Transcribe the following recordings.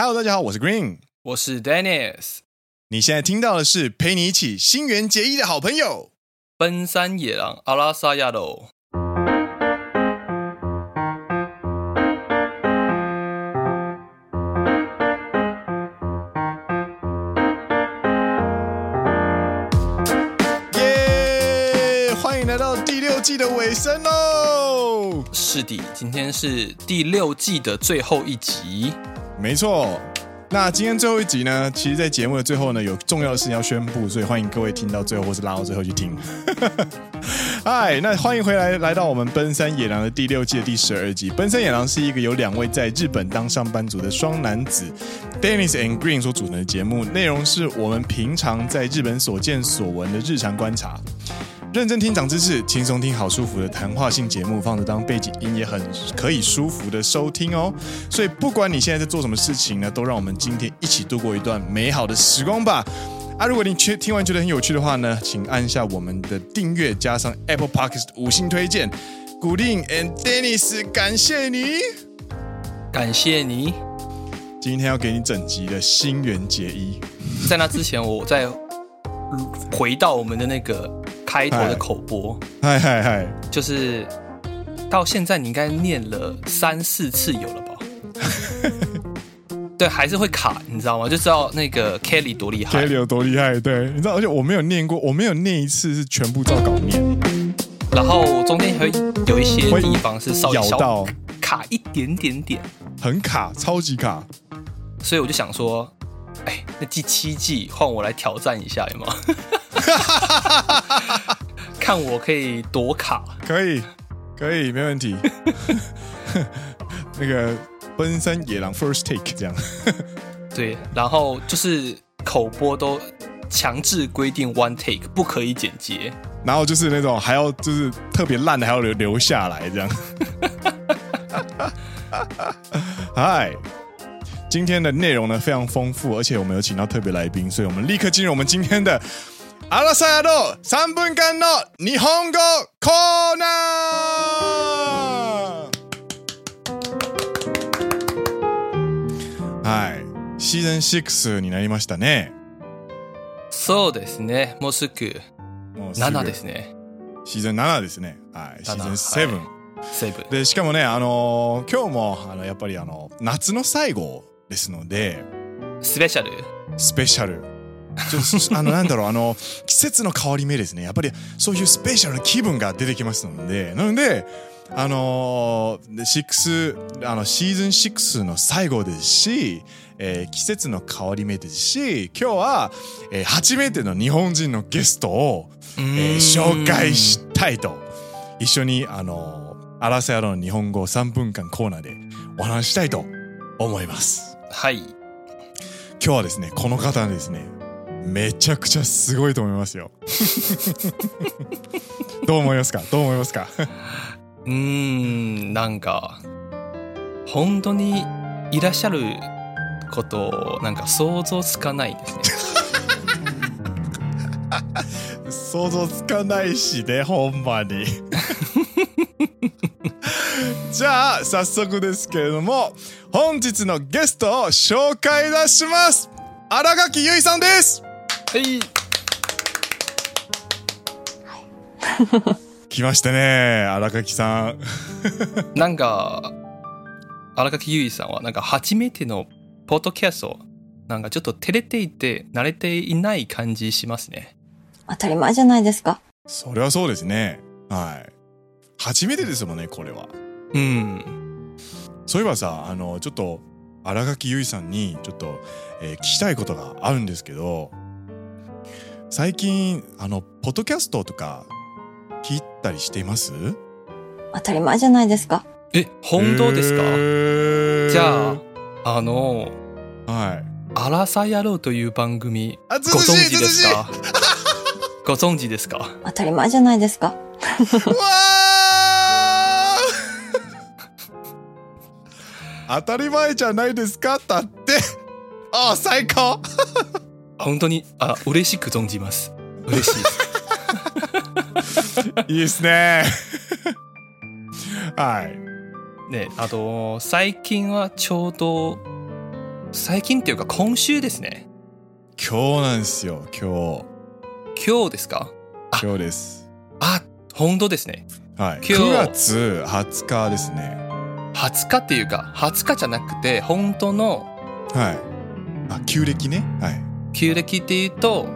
Hello，大家好，我是 Green，我是 Dennis。你现在听到的是陪你一起新垣结衣的好朋友——奔山野狼阿拉萨亚罗。耶！欢迎来到第六季的尾声哦。是的，今天是第六季的最后一集。没错，那今天最后一集呢？其实，在节目的最后呢，有重要的事情要宣布，所以欢迎各位听到最后，或是拉到最后去听。嗨，那欢迎回来，来到我们奔山野狼的第六季的第十二集。奔山野狼是一个由两位在日本当上班族的双男子，Dennis and Green 所组成的节目，内容是我们平常在日本所见所闻的日常观察。认真听长知识，轻松听好舒服的谈话性节目，放着当背景音也很可以舒服的收听哦。所以不管你现在在做什么事情呢，都让我们今天一起度过一段美好的时光吧。啊，如果你听听完觉得很有趣的话呢，请按下我们的订阅，加上 Apple Podcast 五星推荐。Green and Dennis，感谢你，感谢你。今天要给你整集的新垣结衣。在那之前，我再回到我们的那个。开头的口播，嗨嗨嗨，就是到现在你应该念了三四次有了吧？对，还是会卡，你知道吗？就知道那个 Kelly 多厉害，Kelly 有多厉害。对，你知道，而且我没有念过，我没有念一次是全部照稿念，然后中间会有一些地方是稍微咬到卡一点点点，很卡，超级卡。所以我就想说，哎，那第七季换我来挑战一下，有吗？看我可以躲卡，可以，可以，没问题。那个奔山野狼 first take 这样，对，然后就是口播都强制规定 one take 不可以剪接，然后就是那种还要就是特别烂的还要留留下来这样。嗨，今天的内容呢非常丰富，而且我们有请到特别来宾，所以我们立刻进入我们今天的。阿拉萨亚罗三分间の日本语コーナー。はい、シーズン6になりましたね。そうですね。もうすぐ7ですね。シーズン7ですね。はい、シーズン7。はい、7でしかもね、あのー、今日もあのやっぱりあの夏の最后ですので、スペシャル？スペシャル。ちょあのなんだろうあの季节の変わり目ですね。やっぱりそういうスペシャルな気分が出てきますので。なのであの6あのシーズン6の最后ですし、えー、季节の変わり目ですし今日は、えー、初めての日本人のゲストを、えー、绍介したいと。一绪にあのアラサヤロの日本语3分间コーナーでお话したいと思います。はい。今日はですねこの方ですねめちゃくちゃすごいと思いますよ。どう思いますか？どう思いますか？うーんなんか本当にいらっしゃることなんか想像つかないですね。想像つかないしねほんまに。じゃあ早速ですけれども本日のゲストを绍介いたします。新垣结衣さんですはい。来ましたね、新垣さん。なんか、新垣结衣さんは、なんか初めてのポッドキャスト、なんかちょっと照れていて、惯れていない感じしますね。当たり前じゃないですか。それはそうですね。はい。初めてですもんね、これは。うん。そういえばさ、あの、ちょっと、新垣结衣さんに、ちょっと、えー、闻きたいことがあるんですけど、最近あのポッドキャストとか闻いたりしています？当たり前じゃないですか。え本当ですか、じゃああのはい「アラサ野郎」という番组ご存知ですか？ご存知ですか？当たり前じゃないですか。わ 当たり前じゃないですか？だって。あ最高本当にあ嬉しく存じます嬉しいです いいですねはいねあと最近はちょうど最近っていうか今周ですね。今日なんですよ。今今日ですか？日。今日です。あ、本当ですね。はい。今日9月20日ですね。20日っていうか、20日じゃなくて、本当のはい。あ、旧暦ね。はい。旧暦っていうと、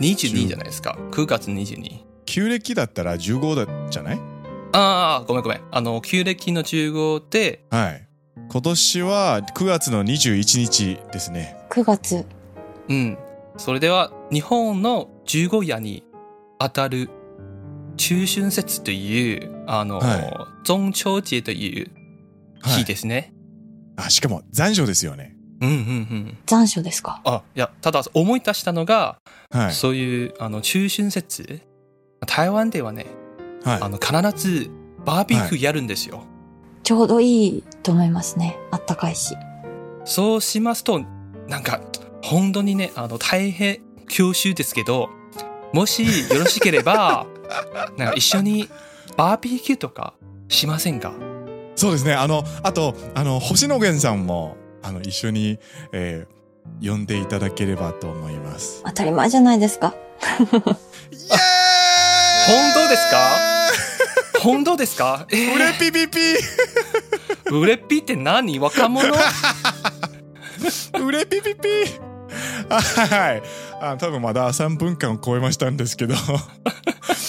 22じゃないですか。9月22。旧暦だったら15だじゃない？ああ、ごめんごめん。あの、旧暦の15で、はい。今年は9月の21日ですね。9月。うん。それでは、日本の15夜に当たる中春节という、あの、は中秋节という日ですね。あ、しかも残暑ですよね。うんうんうん。残暑ですか？あ、いや、ただ思い出したのが、はい。そういう、あの、中春节。台湾ではね、はいあ。の、必ずバーベキューやるんですよ。ちょうどいいと思いますね。あったかいし。そうしますと、なんか、本当にね、あの、大変恐缩ですけど、もしよろしければ、なんか一绪にバーベキューとかしませんか？そうですね。あの、あと、あの、星野源さんも、あの、一绪に、えー、呼んでいただければと思います。当たり前じゃないですか。イエーイ本当ですか？本当ですか？えーうれピピピうれっぴって何？若者？うれピピピはい。あ多分まだ3分间を超えましたんですけど。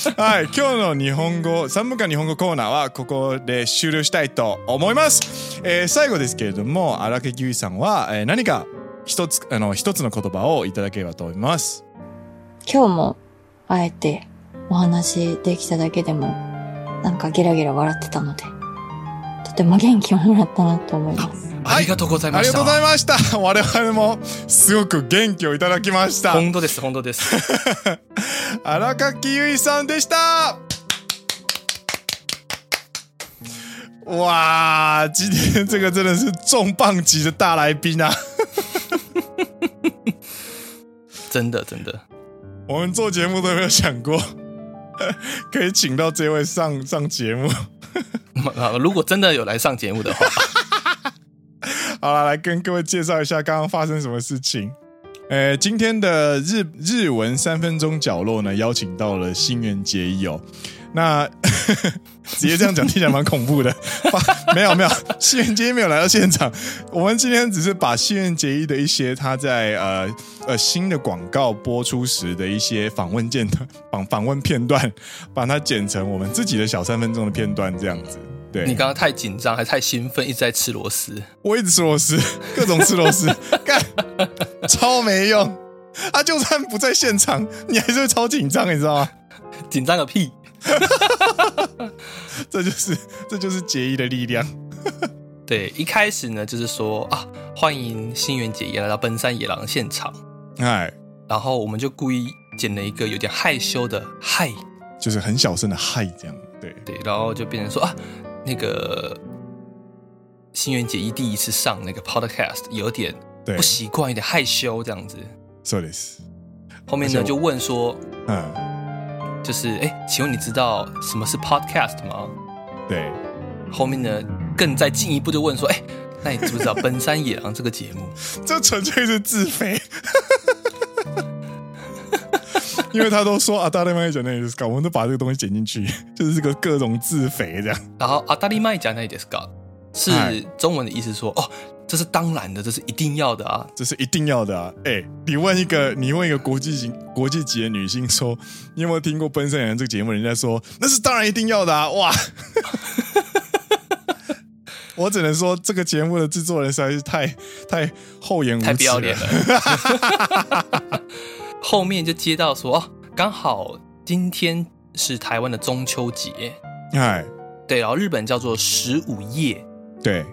はい。今日の日本語、3分間日本語コーナーはここで終了したいと思います。えー最後ですけれども、荒木由衣さんは、えー何か一つ、あの、一つの言葉をいただければと思います。今日も、あえて、お話できただけでも、なんかゲラゲラ笑ってたので、とても元気をもらったなと思います。ありがとうございました。ありがとうございました。我々もすごく元気をいただきました。本当です、本当です。荒垣结衣さんでした。哇，今天这个真的是重磅级的大来宾啊！真的，真的。我们做节目都没有想过，可以请到这位上上节目。如果真的有来上节目的话，好了，来跟各位介绍一下刚刚发生什么事情。呃，今天的日日文三分钟角落呢，邀请到了新垣结衣哦。那 直接这样讲听起来蛮恐怖的。没有没有，新垣结衣没有来到现场。我们今天只是把新垣结衣的一些他在呃呃新的广告播出时的一些访问片段访访问片段，把它剪成我们自己的小三分钟的片段，这样子。对，你刚刚太紧张，还太兴奋，一直在吃螺丝。我一直吃螺丝，各种吃螺丝，干，超没用。他就算不在现场，你还是会超紧张，你知道吗？紧张个屁！这就是这就是结衣的力量。对，一开始呢，就是说啊，欢迎新垣结衣来到奔山野狼现场，哎，然后我们就故意剪了一个有点害羞的嗨，就是很小声的嗨，这样对对，然后就变成说啊，那个新垣结衣第一次上那个 podcast，有点对不，习惯，有点害羞这样子。そうです。后面呢就问说，嗯，就是哎，请问你知道什么是 podcast 吗？对，后面呢更再进一步就问说，哎， 那你知不知道奔山野狼这个节目？这纯粹是自肥。因为他都说啊，大家慢讲那意思，搞，我们都把这个东西剪进去，就是这个各种自肥这样。然后阿达利麦讲那ですか是中文的意思说，哦，这是当然的，这是一定要的啊，这是一定要的啊！哎，你问一个，你问一个国际型、国际级的女性说，你有没有听过《奔山野狼》这个节目？人家说那是当然一定要的啊！哇， 我只能说这个节目的制作人实在是太太厚颜无耻，太不要脸了。后面就接到说，哦，刚好今天是台湾的中秋节，哎，对，然后日本叫做十五夜，对，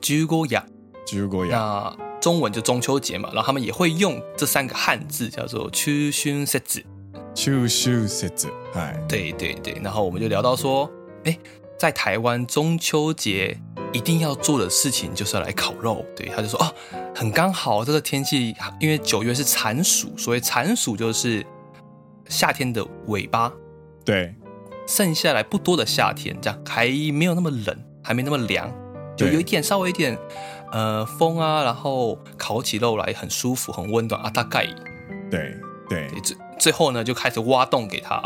十五夜，十五夜，那中文就中秋节嘛，然后他们也会用这三个汉字叫做中秋节，中秋节，哎，对对对，然后我们就聊到说，哎，在台湾中秋节一定要做的事情就是要来烤肉，对，他就说，哦，很刚好这个天气，因为九月是残暑，所以残暑就是夏天的尾巴，对，剩下来不多的夏天，这样还没有那么冷，还没那么凉，就有一点稍微一点呃风啊，然后烤起肉来很舒服、很温暖啊，大概。对。对，最最后呢就开始挖洞给他。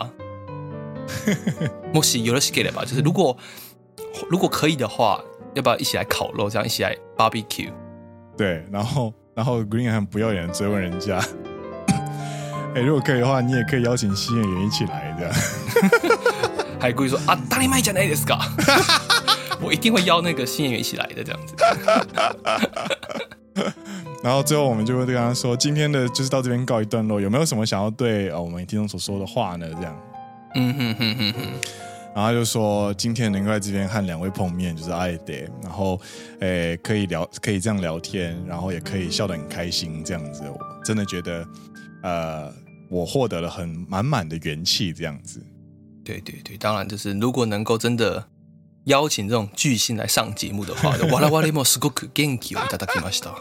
もしよろしければ，就是如果如果可以的话，要不要一起来烤肉？这样一起来 barbecue？对，然后然后 Green 很不要脸追问人家，哎、欸，如果可以的话，你也可以邀请新演员一起来这样。还故意说啊，当たり前じゃないですか？我一定会邀那个新演员一起来的这样子。然后最后我们就会跟他说，今天的就是到这边告一段落，有没有什么想要对呃我们听众所说的话呢？这样。 嗯哼哼哼哼。然后他就说，今天能够在这边和两位碰面，就是爱得，然后诶可以聊，可以这样聊天，然后也可以笑得很开心，这样子，我真的觉得呃我获得了很满满的元气，这样子。对对对，当然就是如果能够真的邀请这种巨星来上节目的话，哇啦哇哩莫斯过克元気をいただきました。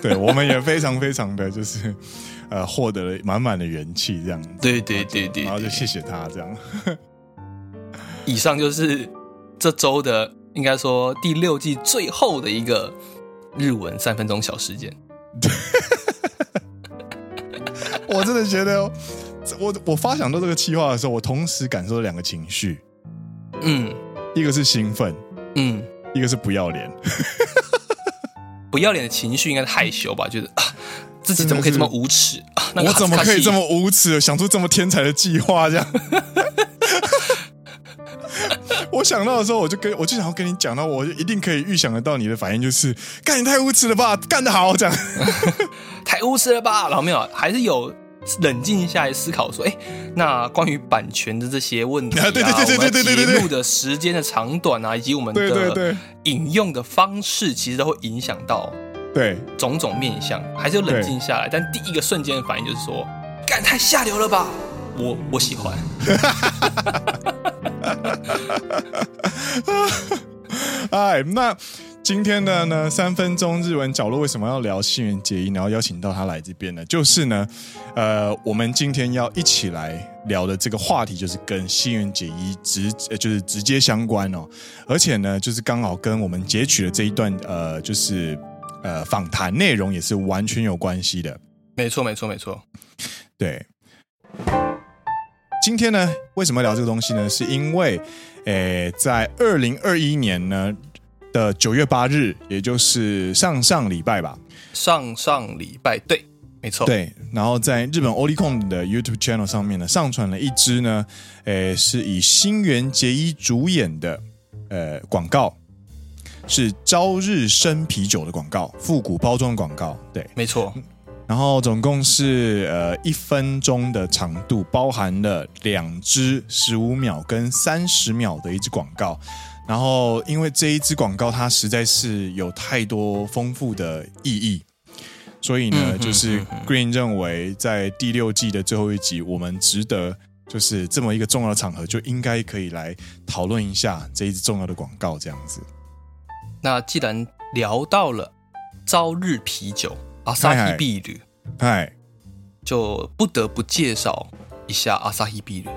对，我们也非常非常的就是 呃获得了满满的元气，这样子。对对对对，然后就谢谢他这样。以上就是这周的应该说第六季最后的一个日文三分钟小时间。我真的觉得。我我发想到这个企划的时候，我同时感受到两个情绪，嗯，一个是兴奋，嗯，一个是不要脸。不要脸的情绪应该是害羞吧？就是啊，自己怎么可以这么无耻啊？我怎么可以这么无耻，想出这么天才的计划？这样，我想到的时候，我就跟我就想要跟你讲到，我就一定可以预想得到你的反应，就是干你太无耻了吧，干得好，这样 太无耻了吧？然后没有，还是有。冷静下来思考，说：“哎，那关于版权的这些问题啊，对对对对对对对，节目的时间的长短啊，以及我们的引用的方式，其实都会影响到对种种面相。还是要冷静下来，但第一个瞬间的反应就是说：‘干太下流了吧！’我我喜欢。哎，那。”今天的呢，三分钟日文角落为什么要聊新垣结衣，然后邀请到他来这边呢？就是呢，呃，我们今天要一起来聊的这个话题，就是跟新垣结衣直，就是直接相关哦。而且呢，就是刚好跟我们截取的这一段，呃，就是呃访谈内容也是完全有关系的。没错，没错，没错。对。今天呢，为什么聊这个东西呢？是因为，诶，在二零二一年呢。的九月八日，也就是上上礼拜吧。上上礼拜，对，没错。对，然后在日本 Olicon 的 YouTube channel 上面呢，上传了一支呢，诶，是以新垣结衣主演的，呃，广告，是朝日生啤酒的广告，复古包装广告。对，没错。然后总共是呃一分钟的长度，包含了两支十五秒跟三十秒的一支广告。然后，因为这一支广告它实在是有太多丰富的意义，所以呢，嗯、就是 Green 认为在第六季的最后一集，我们值得就是这么一个重要的场合，就应该可以来讨论一下这一支重要的广告，这样子。那既然聊到了朝日啤酒阿萨希啤酒，嗨，就不得不介绍一下阿萨希啤酒，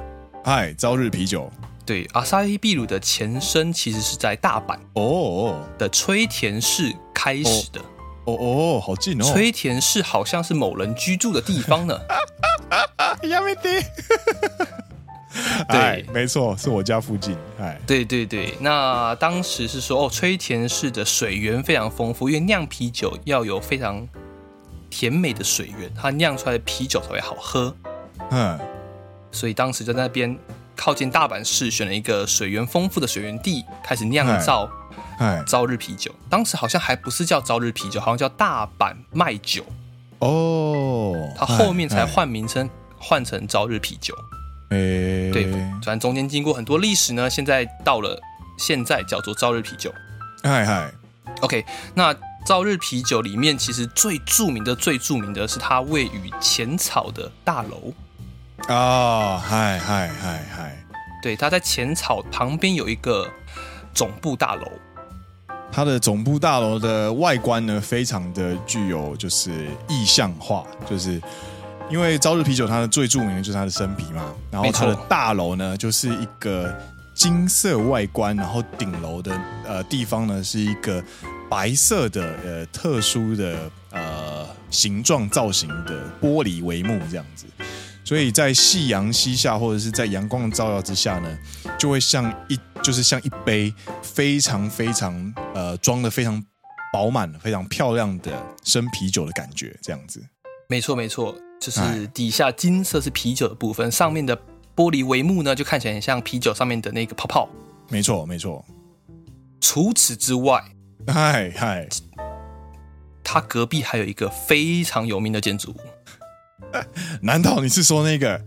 嗨，朝日啤酒。对，阿萨希啤酒的前身其实是在大阪哦的吹田市开始的哦哦，好近哦！吹田市好像是某人居住的地方呢。对，没错，是我家附近。哎，对对对，那当时是说哦，吹田市的水源非常丰富，因为酿啤酒要有非常甜美的水源，它酿出来的啤酒才会好喝。嗯，所以当时就在那边。靠近大阪市，选了一个水源丰富的水源地，开始酿造朝日啤酒。当时好像还不是叫朝日啤酒，好像叫大阪麦酒。哦，它后面才换名称，换成朝日啤酒。哎，对，反正中间经过很多历史呢，现在到了现在叫做朝日啤酒。嗨嗨，OK，那朝日啤酒里面其实最著名的、最著名的是它位于浅草的大楼。啊，嗨嗨嗨嗨！对，它在浅草旁边有一个总部大楼。它的总部大楼的外观呢，非常的具有就是意象化，就是因为朝日啤酒它的最著名的就是它的生啤嘛，然后它的大楼呢就是一个金色外观，然后顶楼的呃地方呢是一个白色的呃特殊的呃形状造型的玻璃帷幕这样子，所以在夕阳西下或者是在阳光的照耀之下呢，就会像一就是像一杯非常非常呃装的非常饱满、非常漂亮的生啤酒的感觉，这样子。没错没错，就是底下金色是啤酒的部分，上面的玻璃帷幕呢就看起来很像啤酒上面的那个泡泡。没错没错。除此之外，嗨嗨，它隔壁还有一个非常有名的建筑物。难道你是说那个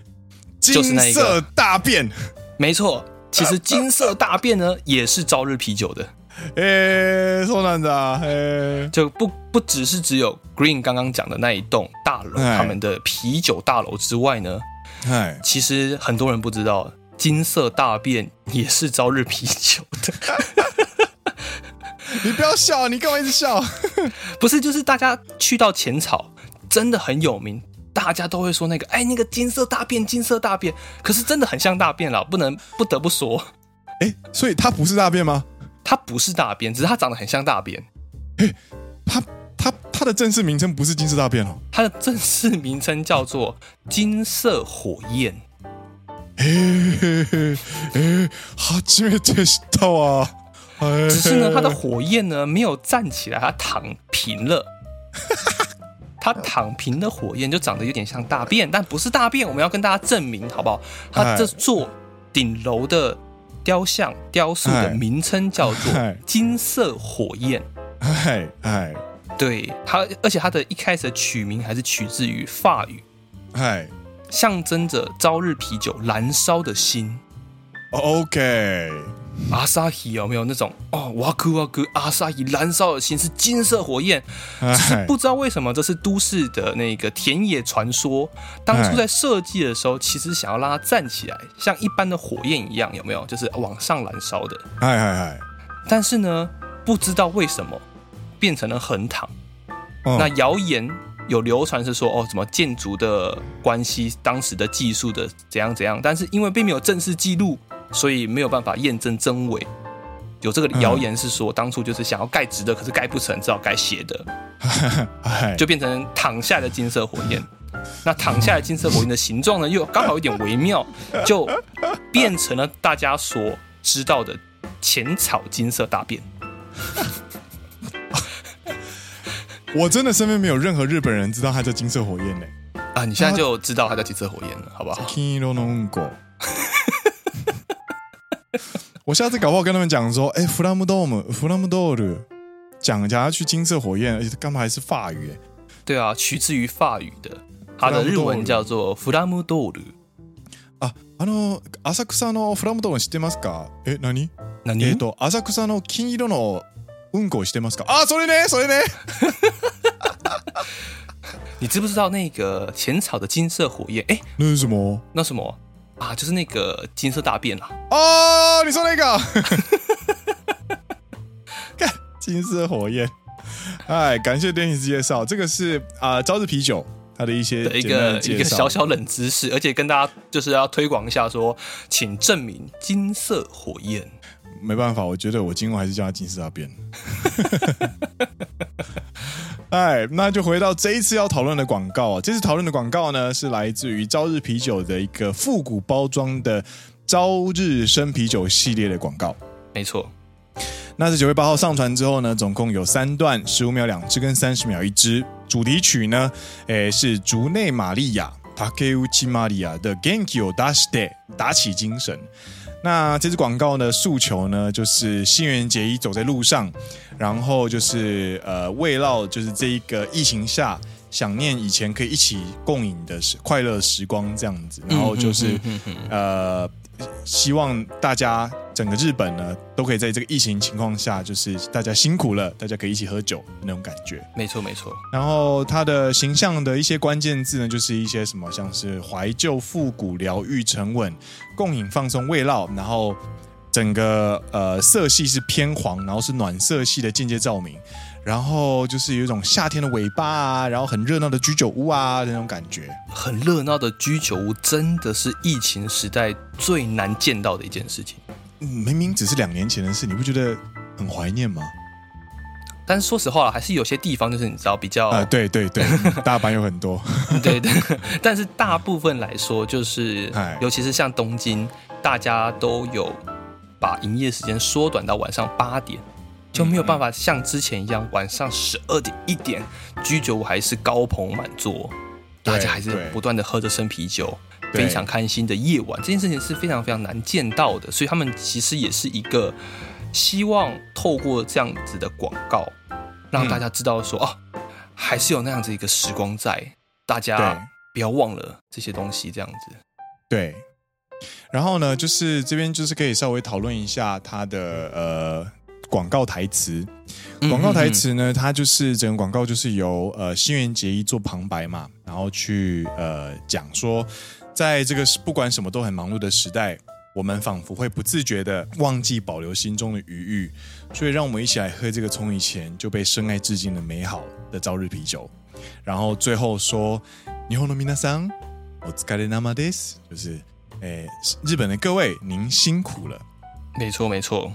金色大便？没错，其实金色大便呢也是朝日啤酒的。诶，说难的啊，诶，就不不只是只有 Green 刚刚讲的那一栋大楼，他们的啤酒大楼之外呢，哎，其实很多人不知道，金色大便也是朝日啤酒的。你不要笑，你干嘛一直笑？不是，就是大家去到浅草，真的很有名，大家都会说那个，哎，那个金色大便，金色大便，可是真的很像大便了，不能不得不说。哎，所以它不是大便吗？它不是大便，只是它长得很像大便。哎，它它它的正式名称不是金色大便哦，它的正式名称叫做金色火焰。哎哎，初めて知った啊！只是呢，它的火焰呢没有站起来，它躺平了。它躺平的火焰就长得有点像大便，但不是大便。我们要跟大家证明，好不好？它这座顶楼的 雕像雕塑的名称叫做金色火焰。哎哎，对它，而且它的一开始的取名还是取自于法语，哎，象征着朝日啤酒燃烧的心。OK。阿萨希有没有那种哦？哇酷哇酷！阿萨希燃烧的心是金色火焰，只是不知道为什么这是都市的那个田野传说。当初在设计的时候，其实想要让它站起来，像一般的火焰一样，有没有？就是往上燃烧的。哎哎哎！但是呢，不知道为什么变成了横躺。那谣言有流传是说，哦，什么建筑的关系，当时的技术的怎样怎样，但是因为并没有正式记录。所以没有办法验证真伪，有这个谣言是说，当初就是想要盖直的，可是盖不成，只好盖斜的，就变成躺下的金色火焰。那躺下的金色火焰的形状呢，又刚好有点微妙，就变成了大家所知道的浅草金色大便。我真的身边没有任何日本人知道它叫金色火焰呢。啊，你现在就知道它叫金色火焰了，好不好？我下次搞不好跟他们讲说，哎、欸，弗拉姆多姆，弗拉姆多尔，讲下去金色火焰，而且干嘛还是法语？哎，对啊，取自于法语的，它的日文叫做弗拉姆多尔。啊，あの浅草のフラムドール知ってますか？哎，何？何？えっと浅草の金色のうんこ知ってますか？啊，それね，それね。你知不知道那个浅草的金色火焰？哎，那是什么？那什么？ 啊，就是那个金色大便啦！哦，你说那个，看金色火焰。哎，感谢 Dennis 介绍，这个是啊，朝日啤酒它的一些的一个一个小小冷知识，而且跟大家就是要推广一下说，说请证明金色火焰。没办法，我觉得我今后还是叫它金色大便。哎，那就回到这一次要讨论的广告。这次讨论的广告呢，是来自于朝日啤酒的一个复古包装的朝日生啤酒系列的广告。没错，那在九月八号上传之后呢，总共有三段，十五秒两支跟三十秒一支。主题曲呢，诶是竹内玛利亚竹内玛利亚的《元気を出して》，打起精神。 那这支广告呢，诉求呢，就是新垣结衣走在路上，然后就是呃，围绕就是这一个疫情下想念以前可以一起共饮的时快乐时光这样子，然后就是呃。希望大家整个日本呢，都可以在这个疫情情况下，就是大家辛苦了，大家可以一起喝酒那种感觉。没错，没错。然后它的形象的一些关键字呢，就是一些什么，像是怀旧、复古、疗愈、沉稳、共饮、放松、慰劳。然后整个呃色系是偏黄，然后是暖色系的间接照明。然后就是有一种夏天的尾巴啊，然后很热闹的居酒屋啊那种感觉。很热闹的居酒屋真的是疫情时代最难见到的一件事情。嗯，明明只是两年前的事，你不觉得很怀念吗？但是说实话，还是有些地方就是你知道比较啊、呃，对对对，大阪有很多，对 对。但是大部分来说，就是尤其是像东京，大家都有把营业时间缩短到晚上八点，就没有办法像之前一样晚上十二点一点居酒屋还是高朋满座，大家还是不断的喝着生啤酒，非常开心的夜晚。这件事情是非常非常难见到的，所以他们其实也是一个。希望透过这样子的广告，让大家知道说、嗯、啊，还是有那样子一个时光在，大家不要忘了这些东西。这样子，对。然后呢，就是这边就是可以稍微讨论一下它的呃广告台词。广告台词呢，它就是整个广告就是由呃新垣结衣做旁白嘛，然后去呃讲说，在这个不管什么都很忙碌的时代。我们仿佛会不自觉地忘记保留心中的余裕，所以让我们一起来喝这个从以前就被深爱至今的美好的朝日啤酒。然后最后说，日本の皆さん、お疲れ様です，就是，诶，日本的各位，您辛苦了。没错，没错。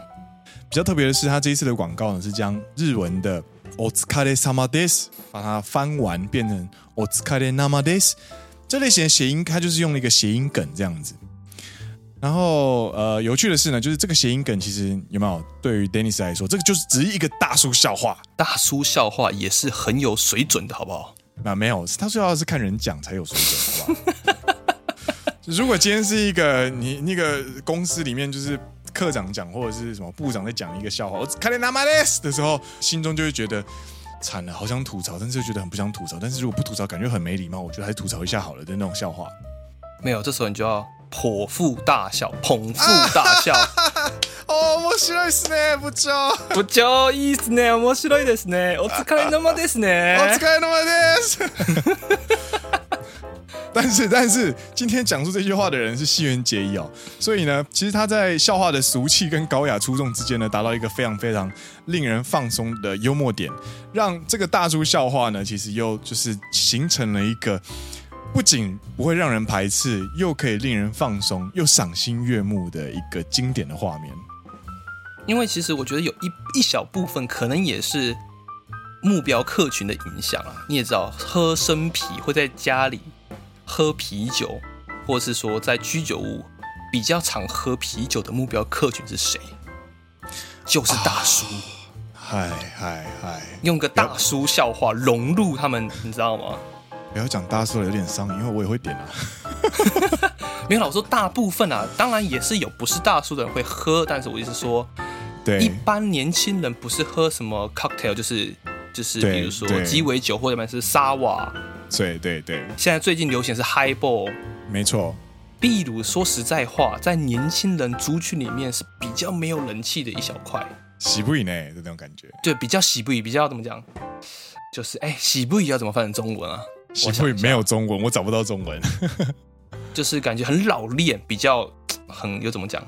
比较特别的是，他这一次的广告呢，是将日文的お疲れ様です把它翻完变成お疲れ生です。这类型的谐音，它就是用了一个谐音梗这样子。然后，呃，有趣的是呢，就是这个谐音梗其实有没有对于 Dennis 来说，这个就是只是一个大叔笑话。大叔笑话也是很有水准的，好不好？那没有，他说要是看人讲才有水准，好不好？如果今天是一个你那个公司里面就是 课长讲或者是什么部长在讲一个笑话，我看见他妈的的时候，心中就会觉得惨了，好想吐槽，但是又觉得很不想吐槽。但是如果不吐槽，感觉很没礼貌，我觉得还是吐槽一下好了的那种笑话。没有，这时候你就要。剖腹大笑，捧腹大笑。哦，面白いですね，部长。部长いいですね，面白いですね。お疲れ様ですね。お疲れ様です。 但是，但是，今天讲出这句话的人是新垣结衣哦，所以呢，其实他在笑话的俗气跟高雅出众之间呢，达到一个非常非常令人放松的幽默点，让这个大叔笑话呢，其实又就是形成了一个。不仅不会让人排斥，又可以令人放松，又赏心悦目的一个经典的画面。因为其实我觉得有一一小部分可能也是目标客群的影响啊。你也知道，喝生啤会在家里喝啤酒，或是说在居酒屋比较常喝啤酒的目标客群是谁？就是大叔。嗨嗨嗨！用个大叔笑话融入他们，你知道吗？不要讲大叔了，有点伤，因为我也会点啊。没有，我说大部分啊，当然也是有不是大叔的人会喝，但是我意思是说，对，一般年轻人不是喝什么 cocktail，就是就是比如说鸡尾酒或者是沙瓦。对对对。现在最近流行是 highball，没错。秘鲁说实在话，在年轻人族群里面是比较没有人气的一小块。喜不以呢的那种感觉。对，比较喜不以，比较怎么讲？就是哎，喜不以要怎么翻成中文啊？喜不以没有中文，我找不到中文。就是感觉很老练，比较很有怎么讲，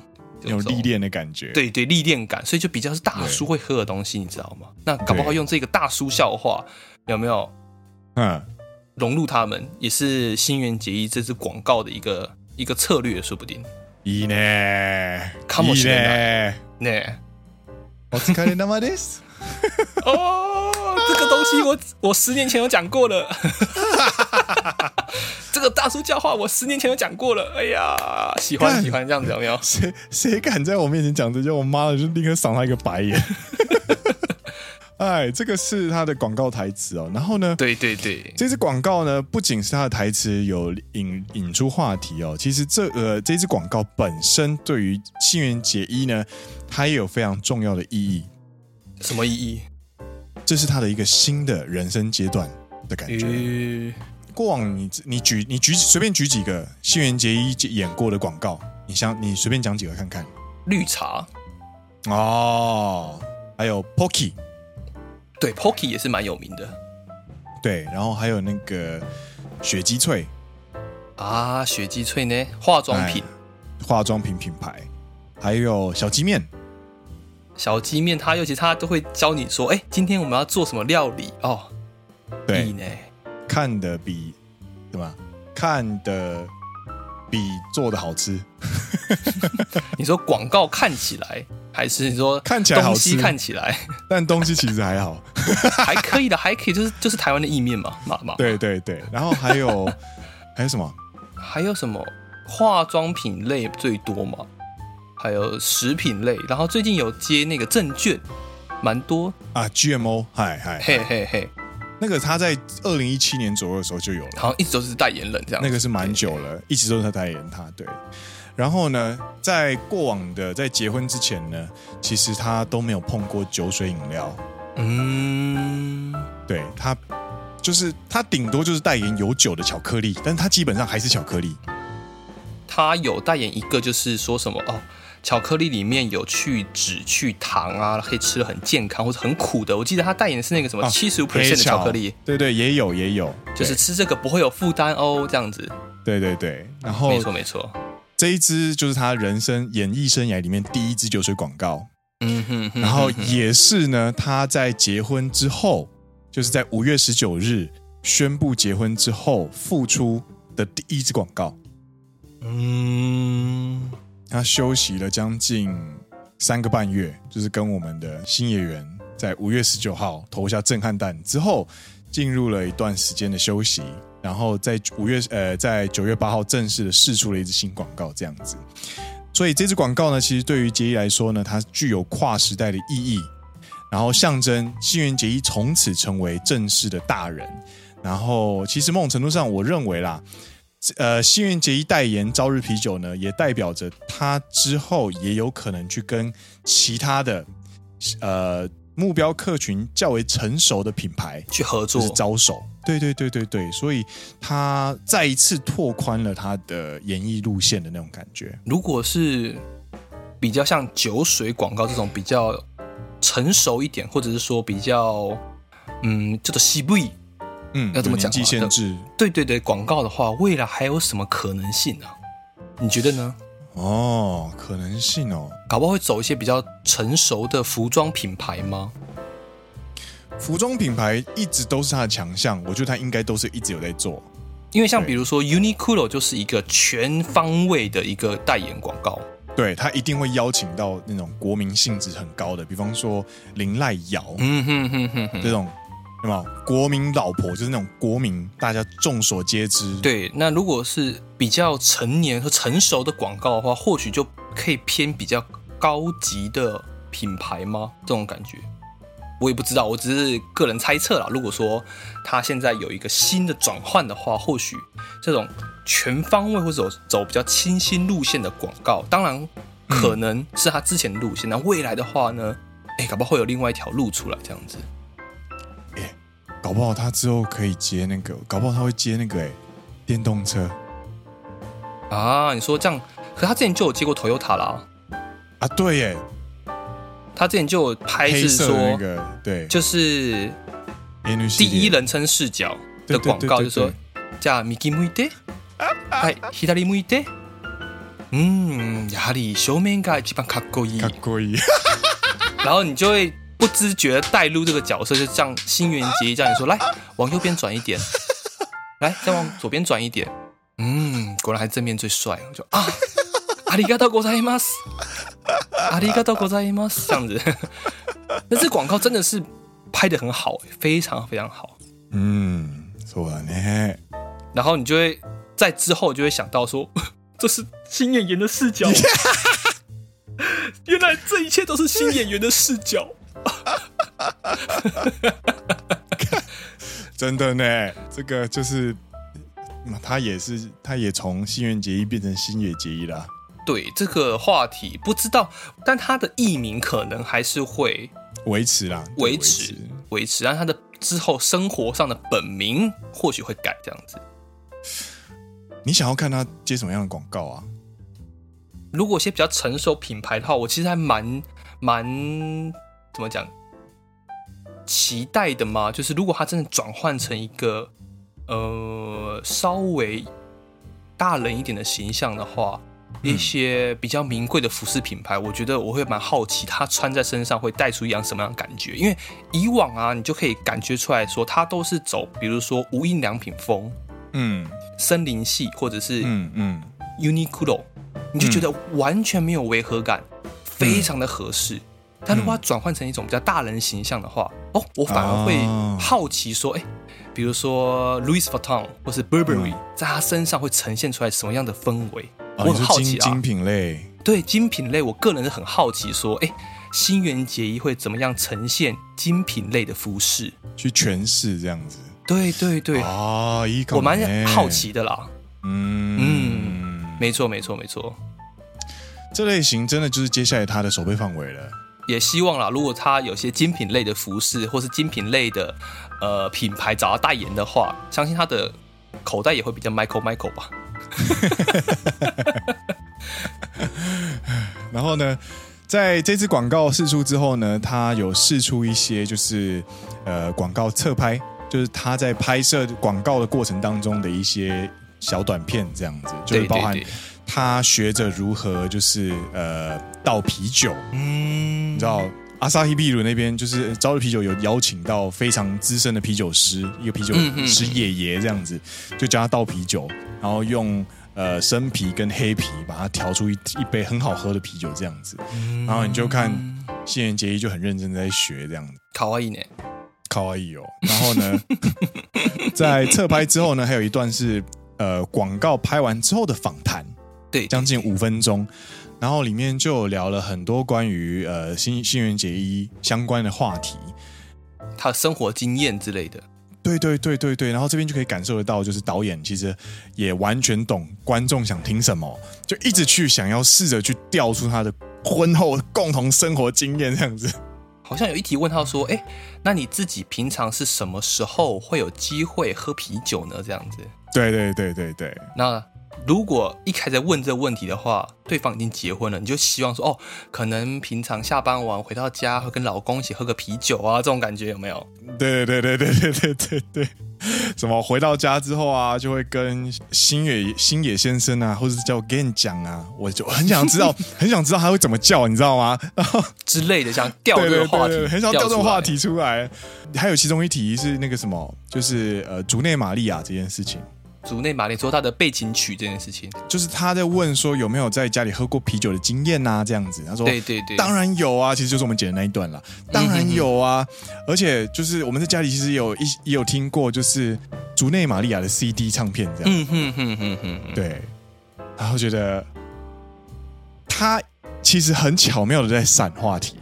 有历练的感觉。对对，历练感，所以就比较是大叔会喝的东西，你知道吗？那搞不好用这个大叔笑话，有没有？嗯，融入他们也是新垣结衣这支广告的一个一个策略，说不定。いいね。かもしれない。ね。お疲れ様です。哦，这个东西我我十年前有讲过了，这个大叔教话我十年前有讲过了。哎呀，喜欢喜欢这样子有没有？谁谁敢在我面前讲这些？我妈的就立刻赏他一个白眼。 哎，这个是他的广告台词哦。然后呢，对对对，这支广告呢，不仅是他的台词有引引出话题哦，其实这呃这支广告本身对于新垣结衣呢，它也有非常重要的意义。什么意义？这是他的一个新的人生阶段的感觉。欸、过往你你举你举随便举几个新垣结衣演过的广告，你想你随便讲几个看看。绿茶哦，还有 Pocky，对 Pocky 也是蛮有名的。对，然后还有那个雪肌萃啊，雪肌萃呢？化妆品，化妆品品牌，还有小鸡面。小鸡面，他尤其他都会教你说：“哎、欸，今天我们要做什么料理哦？”对，看的比对吧？看的比做的好吃。你说广告看起来，还是你说看起来好西看起来，但东西其实还好。还可以的，还可以，就是就是台湾的意面嘛，嘛嘛。对对对，然后还有还有什么？还有什么？化妆品类最多嘛？还有食品类，然后最近有接那个证券，蛮多啊。GMO，嗨嗨，嘿嘿嘿，那个他在二零一七年左右的时候就有了，好像一直都是代言人这样。那个是蛮久了，一直都是他代言他。对，然后呢，在过往的在结婚之前呢，其实他都没有碰过酒水饮料。嗯，对他就是他顶多就是代言有酒的巧克力，但他基本上还是巧克力。他有代言一个，就是说什么哦。巧克力里面有去脂、去糖啊，可以吃的很健康或者很苦的。我记得他代言的是那个什么七十五 percent 的巧克力，对对，也有也有，就是吃这个不会有负担哦，这样子。对对对，然后没错没错，这一支就是他人生演艺生涯里面第一支酒水广告，嗯哼，然后也是呢，他在结婚之后，就是在五月十九日宣布结婚之后付出的第一支广告，嗯。他休息了将近三个半月，就是跟我们的新演员在五月十九号投下震撼弹之后，进入了一段时间的休息，然后在五月呃，在九月八号正式的试出了一支新广告，这样子。所以这支广告呢，其实对于杰伊来说呢，它具有跨时代的意义，然后象征新垣结衣从此成为正式的大人。然后，其实某种程度上，我认为啦。呃，新垣结衣代言朝日啤酒呢，也代表着他之后也有可能去跟其他的呃目标客群较为成熟的品牌去合作，就是招手。对对对对对，所以他再一次拓宽了他的演艺路线的那种感觉。如果是比较像酒水广告这种比较成熟一点，或者是说比较嗯叫做西部。嗯，要怎么讲？年纪限制？对对对，广告的话，未来还有什么可能性呢？你觉得呢？哦，可能性哦，搞不好会走一些比较成熟的服装品牌吗？服装品牌一直都是他的强项，我觉得他应该都是一直有在做。因为像比如说 Uniqlo 就是一个全方位的一个代言广告，对，他一定会邀请到那种国民性质很高的，比方说林濑遥，嗯哼哼哼哼，这种。有没有国民老婆，就是那种国民，大家众所皆知。对，那如果是比较成年和成熟的广告的话，或许就可以偏比较高级的品牌吗？这种感觉，我也不知道，我只是个人猜测啦。如果说他现在有一个新的转换的话，或许这种全方位或者走走比较清新路线的广告，当然可能是他之前的路线。那、未来的话呢？哎，搞不好会有另外一条路出来，这样子。搞不好他之后可以接那个，搞不好他会接那个哎，电动车啊！你说这样，可是他之前就有接过 Toyota 啦。啊，对耶，他之前就有拍是说那个对，就是第一人称视角的广告，就说叫 Miki 向いて，はい、左向いて，嗯，やはり正面が一番かっこいい，かっこいい，然后你就会。 不知觉带入这个角色就像新元节这样说来往右边转一点来再往左边转一点。嗯果然还正面最帅。我就啊 阿里嘎多国家 emos 阿里嘎多国家 emos 这样子。那这广告真的是拍的很好非常非常好。嗯做完了然后你就会在之后就会想到说 这是新演员的视角。原来这一切都是新演员的视角。真的呢，这个就是，他也是，他也从新垣结衣变成新野结衣了。对这个话题不知道，但他的艺名可能还是会维持啦，维持维持。但他的之后生活上的本名或许会改这样子。你想要看他接什么样的广告啊？如果一些比较成熟品牌的话，我其实还蛮蛮。怎么讲？期待的吗？就是如果他真的转换成一个呃稍微大人一点的形象的话，一些比较名贵的服饰品牌，我觉得我会蛮好奇，他穿在身上会带出一样什么样的感觉？因为以往啊，你就可以感觉出来说，他都是走，比如说无印良品风，嗯，森林系，或者是嗯嗯 Uniqlo，你就觉得完全没有违和感，非常的合适。但如果它转换成一种比较大人形象的话，嗯、哦，我反而会好奇说，哎、欸，比如说 Louis Vuitton 或是 Burberry，、嗯、在他身上会呈现出来什么样的氛围？哦、我很好奇啊。精品类，对精品类，我个人是很好奇说，哎、欸，新垣结衣会怎么样呈现精品类的服饰，去诠释这样子？对对对，啊、哦，我蛮好奇的啦。嗯嗯，没错没错没错。这类型真的就是接下来他的守备范围了。也希望啦，如果他有些精品类的服饰，或是精品类的呃品牌找他代言的话，相信他的口袋也会比较 Michael Michael 吧。然后呢，在这支广告试出之后呢，他有试出一些就是呃广告侧拍，就是他在拍摄广告的过程当中的一些小短片，这样子，就是包含。他学着如何就是呃倒啤酒，嗯，你知道阿萨希啤酒那边就是朝日啤酒有邀请到非常资深的啤酒师，一个啤酒师爷爷这样子，就教他倒啤酒，然后用呃生啤跟黑啤把它调出一一杯很好喝的啤酒这样子，然后你就看新垣结衣就很认真在学这样子，卡哇伊呢，卡哇伊哦，然后呢，在侧拍之后呢，还有一段是呃广告拍完之后的访谈。对，将近五分钟，然后里面就聊了很多关于呃新新垣结衣相关的话题，他的生活经验之类的。对对对对对，然后这边就可以感受得到，就是导演其实也完全懂观众想听什么，就一直去想要试着去调出他的婚后共同生活经验这样子。好像有一题问他说：“哎，那你自己平常是什么时候会有机会喝啤酒呢？”这样子。对对对对对，那。如果一开始问这个问题的话，对方已经结婚了，你就希望说哦，可能平常下班完回到家会跟老公一起喝个啤酒啊，这种感觉有没有？对对对对对对对对，什么回到家之后啊，就会跟星野星野先生啊，或者是叫我跟你讲啊，我就很想知道，很想知道他会怎么叫，你知道吗？然 后之类的，想调这个话题，很想调这种话题出来。还有其中一题是那个什么，就是呃，竹内玛利亚这件事情。竹内玛丽说他的背景曲这件事情，就是他在问说有没有在家里喝过啤酒的经验呐？这样子，他说对对对，当然有啊，其实就是我们剪的那一段了，当然有啊，而且就是我们在家里其实有一也有听过，就是竹内玛利亚的 CD 唱片这样，嗯哼哼哼哼，对，然后觉得他其实很巧妙的在闪话题，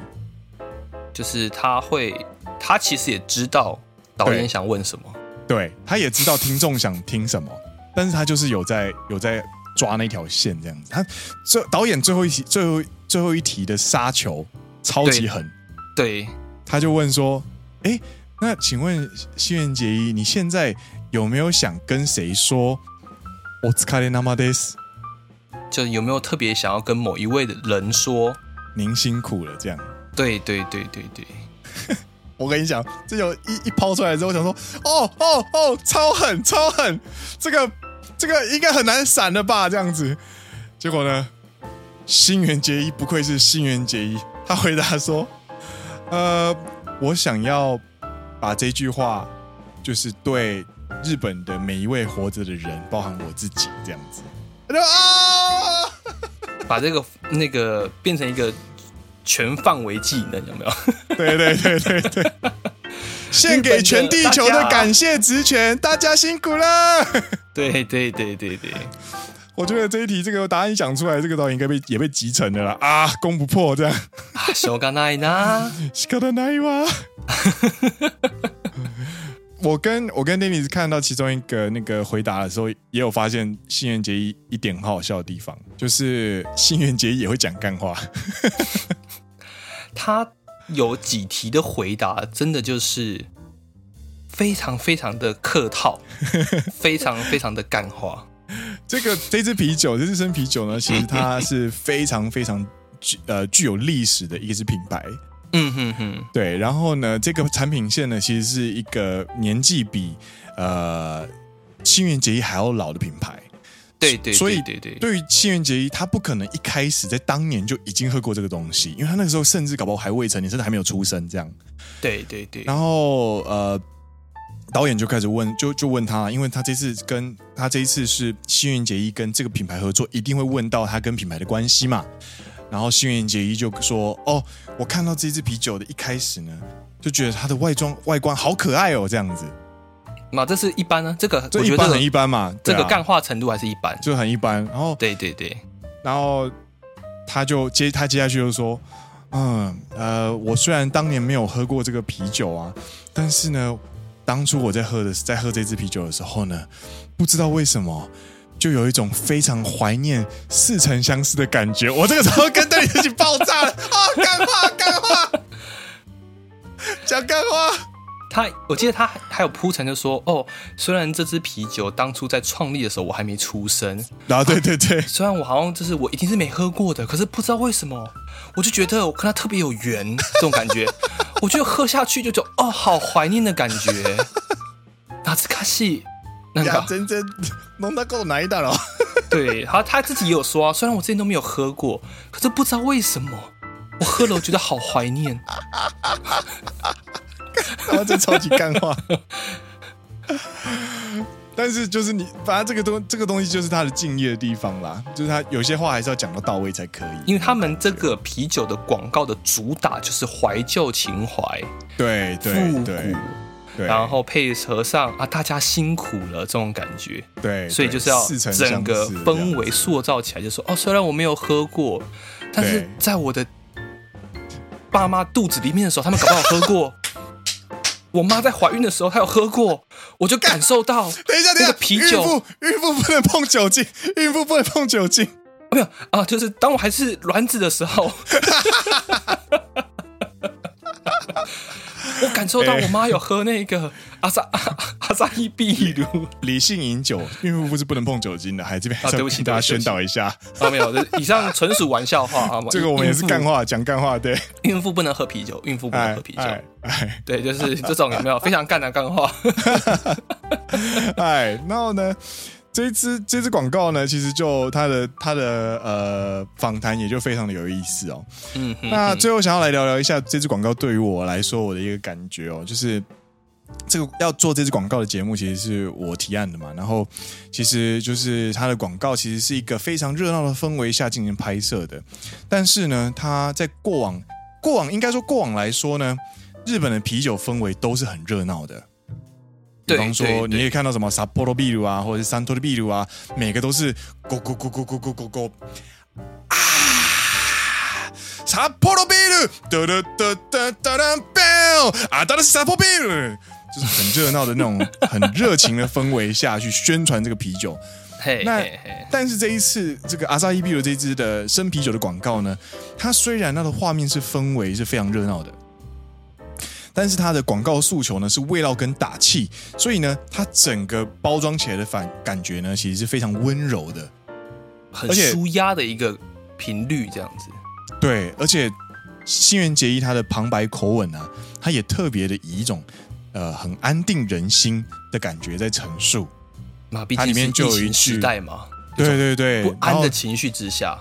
就是他会，他其实也知道导演想问什么。对，他也知道听众想听什么，但是他就是有在有在抓那条线这样子。他这导演最后一题最后最后一题的杀球超级狠，对，他就问说：“哎，那请问新垣结衣，你现在有没有想跟谁说？お疲れ様です？就有没有特别想要跟某一位的人说您辛苦了？这样？对对对对对。” 我跟你讲，这就一一抛出来之后，我想说，哦哦哦，超狠超狠，这个这个应该很难闪的吧？这样子，结果呢，新垣结衣不愧是新垣结衣，他回答说，呃，我想要把这句话，就是对日本的每一位活着的人，包含我自己，这样子，啊，把这个那个变成一个。全范围技能有没有？对对对对对，献给全地球的感谢职权，大家辛苦了。对对对对对，我觉得这一题这个答案讲出来，这个导演应该被也被集成的了啊，攻不破这样。しょうがないな，仕方ないわ。我跟我跟 Dennis 看到其中一个那个回答的时候，也有发现新垣结衣一点很好笑的地方，就是新垣结衣也会讲干话。 他有几题的回答，真的就是非常非常的客套，非常非常的干话。这个这支啤酒，这支生啤酒呢，其实它是非常非常具呃具有历史的一支品牌。嗯哼哼，对。然后呢，这个产品线呢，其实是一个年纪比呃新垣结衣还要老的品牌。对对，所以对对，对于新垣结衣，他不可能一开始在当年就已经喝过这个东西，因为他那个时候甚至搞不好还未成年，甚至还没有出生这样。对对对。然后呃，导演就开始问，就就问他，因为他这次跟他这一次是新垣结衣跟这个品牌合作，一定会问到他跟品牌的关系嘛。然后新垣结衣就说：“哦，我看到这支啤酒的一开始呢，就觉得它的外装外观好可爱哦，这样子。”嘛，这是一般呢，这个这一般很一般嘛，这个干化程度还是一般，就很一般。然后对对对，然后他就接他接下去就说：“嗯呃，我虽然当年没有喝过这个啤酒啊，但是呢，当初我在喝的在喝这支啤酒的时候呢，不知道为什么。”就有一种非常怀念似曾相识的感觉。我这个时候跟队里一起爆炸了啊！干话干话，讲干话。他我记得他还有铺陈，就说哦，虽然这支啤酒当初在创立的时候我还没出生，然后对对对，虽然我好像就是我一定是没喝过的，可是不知道为什么，我就觉得我跟他特别有缘，这种感觉，我觉得喝下去就就哦，好怀念的感觉。哪次卡西？那个真真弄到够难的了。对，他他自己也有说啊，虽然我之前都没有喝过，可是不知道为什么我喝了，我觉得好怀念。然后这超级干话。但是就是你，反正这个东这个东西就是他的敬业的地方啦，就是他有些话还是要讲到到位才可以。因为他们这个啤酒的广告的主打就是怀旧情怀，对对对。然后配合上啊，大家辛苦了这种感觉，对，所以就是要整个氛围塑造起来，就说哦，虽然我没有喝过，但是在我的爸妈肚子里面的时候，他们搞不好喝过。我妈在怀孕的时候，她有喝过，我就感受到。等一下，等一下，啤酒，孕妇孕妇不能碰酒精，孕妇不能碰酒精。没有啊，就是当我还是卵子的时候。我感受到我妈有喝那个阿萨阿萨伊秘鲁，理性饮酒，孕妇不是不能碰酒精的，还这边啊，对不起，大家宣导一下。啊，没有，以上纯属玩笑话啊，这个我们也是干话，讲干话，对，孕妇不能喝啤酒，孕妇不能喝啤酒，哎，对，就是这种有没有？非常干的干话？哎，然后呢？这一支这支广告呢，其实就他的他的呃访谈也就非常的有意思哦。嗯，那最后想要来聊聊一下这支广告对于我来说我的一个感觉哦，就是这个要做这支广告的节目，其实是我提案的嘛。然后其实就是它的广告其实是一个非常热闹的氛围下进行拍摄的，但是呢，它在过往过往应该说过往来说呢，日本的啤酒氛围都是很热闹的。比方说，你可以看到什么札幌啤酒啊，或者是三多的啤酒啊，每个都是咕咕咕咕咕咕咕咕啊！札幌啤酒，哒哒哒哒哒哒，bell 啊，当然是札幌啤酒，就是很热闹的那种很热情的氛围下去宣传这个啤酒。那但是这一次这个阿萨伊啤酒这支的生啤酒的广告呢，它虽然它的画面是氛围是非常热闹的。但是它的广告诉求呢是味道跟打气，所以呢，它整个包装起来的反感觉呢，其实是非常温柔的，很舒压的一个频率这样子。对，而且新垣结衣他的旁白口吻啊，他也特别的以一种呃很安定人心的感觉在陈述。那毕竟是疫情时代嘛，对对对，不安的情绪之下，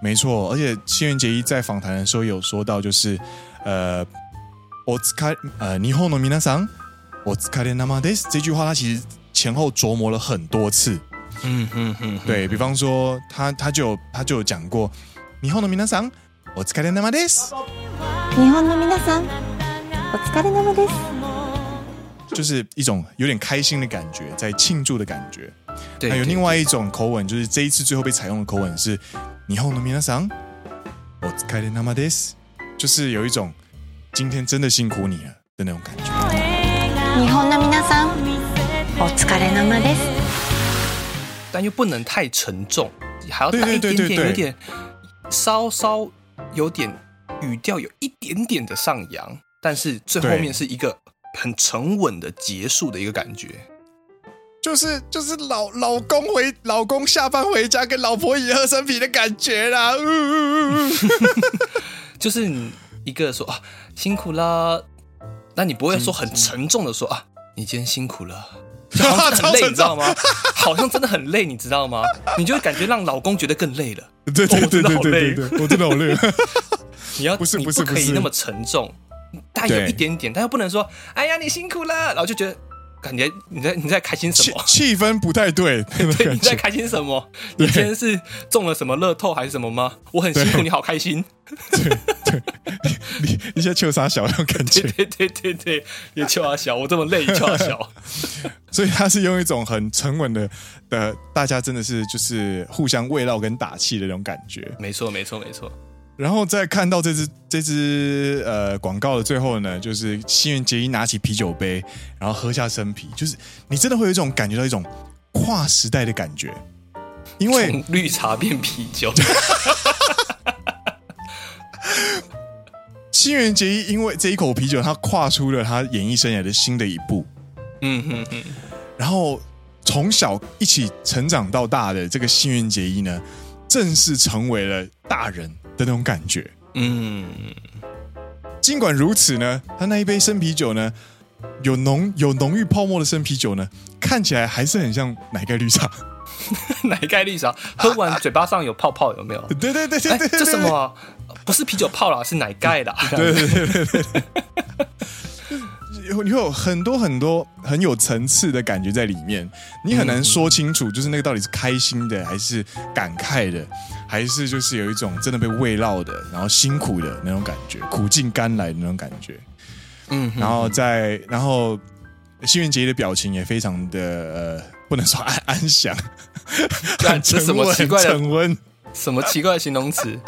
没错。而且新垣结衣在访谈的时候有说到，就是呃。我只开呃，你好，农民那桑，我只开的那么的这句话，他其实前后琢磨了很多次。嗯嗯嗯，对比方说，他他就他就讲过，你好，农民那桑，我只开的那么的日本の皆さん、お疲れ様です。就是一种有点开心的感觉，在庆祝的感觉。对，还有另外一种口吻，就是这一次最后被采用的口吻是“日本の皆さん、お疲れ様です”，就是有一种今天真的辛苦你了的那种感觉。日本の皆さん、お疲れ様です。但又不能太沉重，还要带一点点，有点稍稍有点语调有一点点的上扬，但是最后面是一个很沉稳的结束的一个感觉。就是就是老老公回老公下班回家跟老婆一起喝生啤的感觉啦。就是你。 一个说啊辛苦了，那你不会说很沉重的说啊，你今天辛苦了，好像很累，你知道吗？好像真的很累，你知道吗？你就会感觉让老公觉得更累了。对对对对对对，我真的好累。你要不是不是不可以那么沉重，但有一点点，但又不能说哎呀你辛苦了，然后就觉得感觉你在你在开心什么？气氛不太对，对，你在开心什么？你今天是中了什么乐透还是什么吗？我很辛苦，你好开心。对对，你你现在秋沙小那种感觉，对对对对，也秋沙小，我这么累，秋沙小。所以他是用一种很沉稳的的，大家真的是就是互相慰劳跟打气的那种感觉。没错没错没错。然后再看到这支这支呃广告的最后呢，就是新垣结衣拿起啤酒杯，然后喝下生啤，就是你真的会有一种感觉到一种跨时代的感觉，因为绿茶变啤酒。新垣结衣因为这一口啤酒，他跨出了他演艺生涯的新的一步。嗯哼哼。然后从小一起成长到大的这个新垣结衣呢，正式成为了大人。的那种感觉，嗯，尽管如此呢，他那一杯生啤酒呢，有浓有浓郁泡沫的生啤酒呢，看起来还是很像奶盖绿茶。奶盖绿茶，喝完嘴巴上有泡泡，有没有？对对对对对，这什么？不是啤酒泡了，是奶盖啦。对对对对对。你会 有很多很多很有层次的感觉在里面，你很难说清楚，就是那个到底是开心的，还是感慨的，还是就是有一种真的被慰劳的，然后辛苦的那种感觉，苦尽甘来的那种感觉。嗯，然后在然后新垣结衣的表情也非常的呃，不能说安安详，很沉稳，什么奇怪的沉温，什么奇怪的形容词？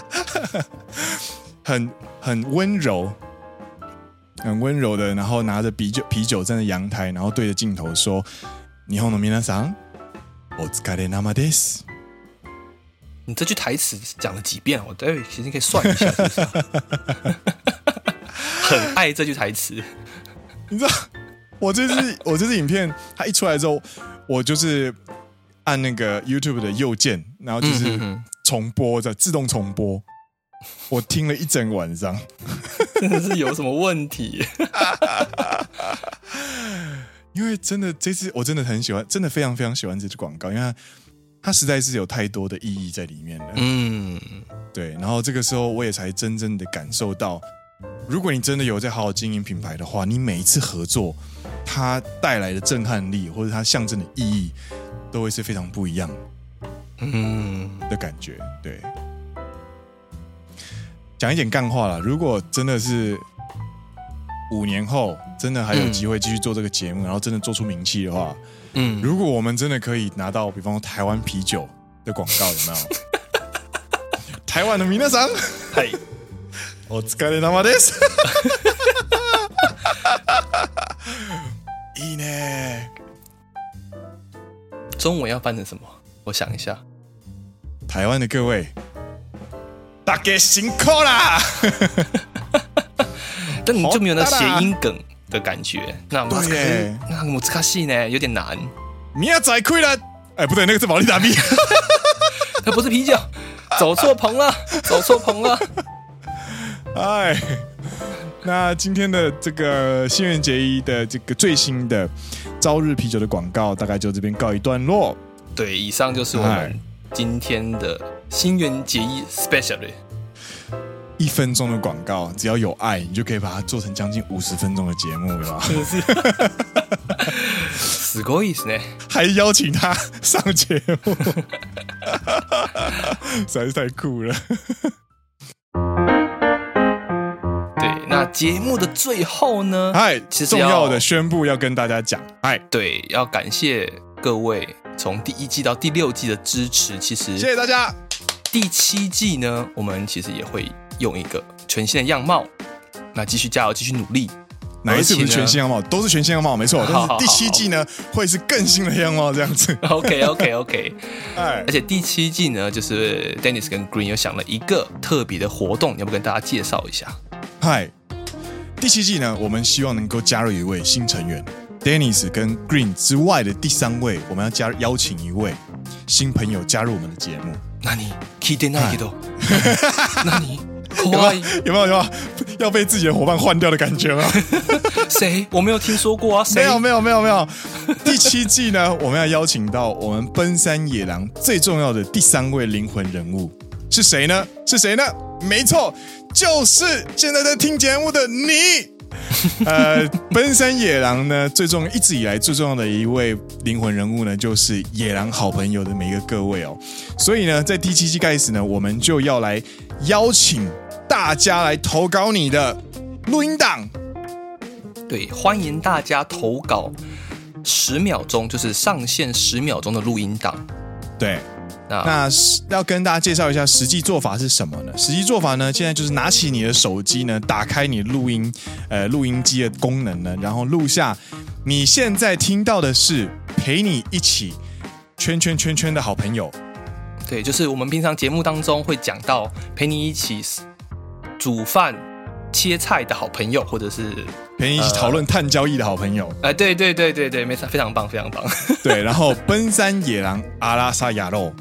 很很温柔。很温柔的，然后拿着啤酒，啤酒站在阳台，然后对着镜头说：“日本の皆さん，お疲れ様です。” 你这句台词讲了几遍？我待会其实可以算一下是不是，很爱这句台词。你知道，我这次我这支影片，它一出来之后，我就是按那个 YouTube 的右键，然后就是重播的自动重播。我听了一整晚上，真的是有什么问题？因为真的这次我真的很喜欢，真的非常非常喜欢这支广告，因为它它实在是有太多的意义在里面了。嗯，对。然后这个时候我也才真正的感受到，如果你真的有在好好经营品牌的话，你每一次合作，它带来的震撼力或者它象征的意义，都会是非常不一样。嗯的感觉，对。讲一点干话了。如果真的是五年后，真的还有机会继续做这个节目，嗯、然后真的做出名气的话，嗯，如果我们真的可以拿到，比方说台湾啤酒的广告，有没有？台湾的皆さん，嗨，お疲れ様です。いいね。中文要翻成什么？我想一下。台湾的各位。大家辛苦啦！但你就没有那谐音梗 的感觉。那对耶，那我斯卡西呢，有点难。明仔亏了，哎，不对，那个是保利达 B，它 不是啤酒，走错棚了，走错棚了。哎，那今天的这个新垣结衣的这个最新的朝日啤酒的广告，大概就这边告一段落。对，以上就是我们今天的。新垣结衣 special，一分钟的广告，只要有爱，你就可以把它做成将近五十分钟的节目了吧？真的是，すごいですね！还邀请他上节目，实在是太酷了。对，那节目的最后呢？嗨，其实重要的宣布要跟大家讲，嗨，对，要感谢各位从第一季到第六季的支持，其实谢谢大家。 第七季呢，我们其实也会用一个全新的样貌，那继续加油，继续努力。哪一次不是全新样貌？都是全新样貌，没错。但是第七季呢，会是更新的样貌，这样子。OK，OK，OK。哎，而且第七季呢，就是 Dennis 跟 Green 又想了一个特别的活动，要不跟大家介绍一下？嗨，第七季呢，我们希望能够加入一位新成员，Dennis 跟 Green 之外的第三位，我们要加邀请一位新朋友加入我们的节目。那你闻いてないけど，那你有没有有没有有要被自己的伙伴换掉的感觉吗？谁？我没有听说过啊！没有没有没有没有。第七季呢，我们要邀请到我们奔三野郎最重要的第三位灵魂人物是谁呢？是谁呢？没错，就是现在在听节目的你。 呃，奔山野狼呢，最重一直以来最重要的一位灵魂人物呢，就是野狼好朋友的每一个各位哦。所以呢，在第七季开始呢，我们就要来邀请大家来投稿你的录音档。对，欢迎大家投稿十秒钟，就是上线十秒钟的录音档。对。那，那要跟大家介绍一下实际做法是什么呢？实际做法呢，现在就是拿起你的手机呢，打开你录音呃录音机的功能呢，然后录下你现在听到的是陪你一起圈圈圈圈的好朋友。对，就是我们平常节目当中会讲到陪你一起煮饭切菜的好朋友，或者是陪你一起讨论碳交易的好朋友。哎、呃，对对对对对，没错，非常棒，非常棒。对，然后奔山野狼阿拉萨亚肉。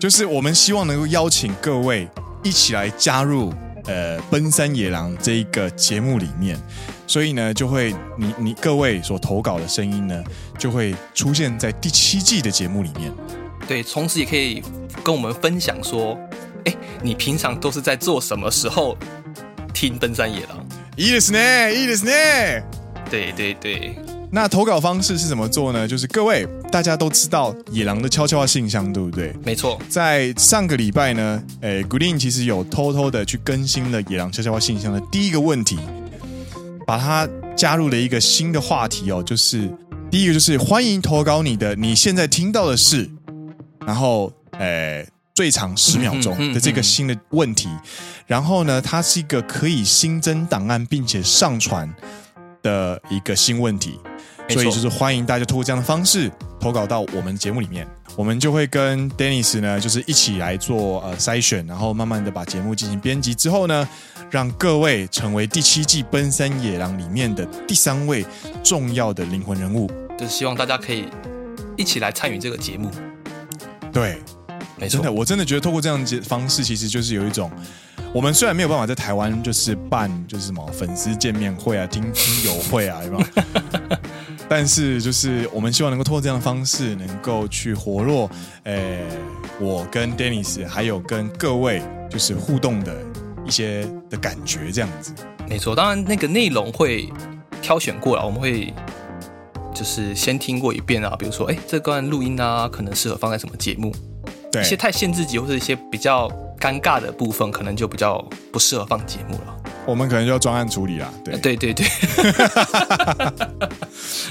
就是我们希望能够邀请各位一起来加入呃奔山野狼这一个节目里面，所以呢，就会你你各位所投稿的声音呢，就会出现在第七季的节目里面。对，同时也可以跟我们分享说，哎，你平常都是在做什么时候听奔山野狼？いいですね，いいですね。对对对。 那投稿方式是怎么做呢？就是各位大家都知道野狼的悄悄话信箱，对不对？没错，在上个礼拜呢，诶，Green 其实有偷偷的去更新了野狼悄悄话信箱的第一个问题，把它加入了一个新的话题哦，就是第一个就是欢迎投稿你的你现在听到的事，然后诶最长十秒钟的这个新的问题，然后呢，它是一个可以新增档案并且上传的一个新问题。所以就是欢迎大家通过这样的方式投稿到我们节目里面，我们就会跟 Dennis 呢，就是一起来做呃筛选，然后慢慢的把节目进行编辑之后呢，让各位成为第七季《奔山野狼》里面的第三位重要的灵魂人物。就是希望大家可以一起来参与这个节目。对，没错，真的，我真的觉得透过这样的方式，其实就是有一种。我们虽然没有办法在台湾就是办就是什么粉丝见面会啊、听听友会啊，对吧？但是就是我们希望能够通过这样的方式，能够去活络，呃，我跟 Dennis 还有跟各位就是互动的一些的感觉，这样子。没错，当然那个内容会挑选过了，我们会就是先听过一遍啊，比如说，哎，这段录音啊，可能适合放在什么节目？对，一些太限制级或者一些比较。尴尬的部分可能就比较不适合放节目了，我们可能就要专案处理了。对对对对，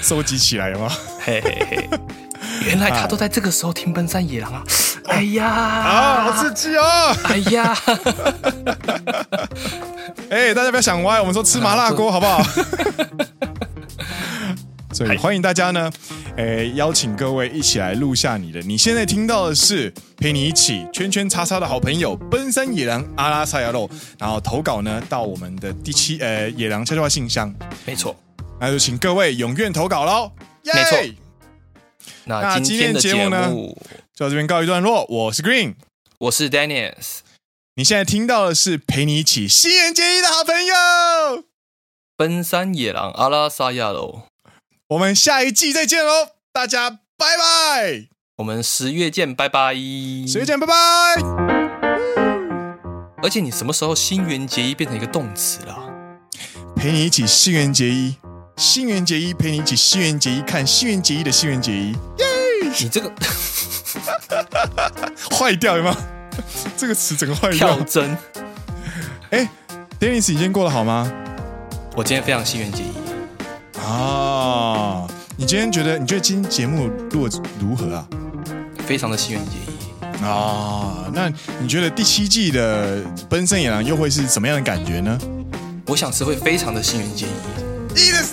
收集起来了吗？嘿嘿嘿，原来他都在这个时候听《奔山野狼》啊！哎呀，啊，好刺激哦！哎呀，哎，大家不要想歪，我们说吃麻辣锅好不好？所以欢迎大家呢，诶，邀请各位一起来录下你的。你现在听到的是陪你一起圈圈叉叉的好朋友奔山野狼阿拉萨亚肉，然后投稿呢到我们的第七呃野狼悄悄话信箱。没错，那就请各位踊跃投稿喽。没错，那今天的节目呢就到这边告一段落。我是 Green，我是 Dennis。你现在听到的是陪你一起新人结衣的好朋友奔山野狼阿拉萨亚肉。我们下一季再见喽，大家拜拜！我们十月见，拜拜！十月见，拜拜！而且你什么时候新垣结衣变成一个动词了？陪你一起新垣结衣，新垣结衣陪你一起新垣结衣看新垣结衣的新垣结衣，耶！你这个 坏掉了吗？这个词整个坏掉。跳针。哎，Dennis，你今天过得好吗？我今天非常新垣结衣。啊，你今天觉得你觉得今天节目录得如何啊？非常的新垣结衣啊，那你觉得第七季的《奔山野狼》又会是什么样的感觉呢？我想是会非常的新垣结衣。いいで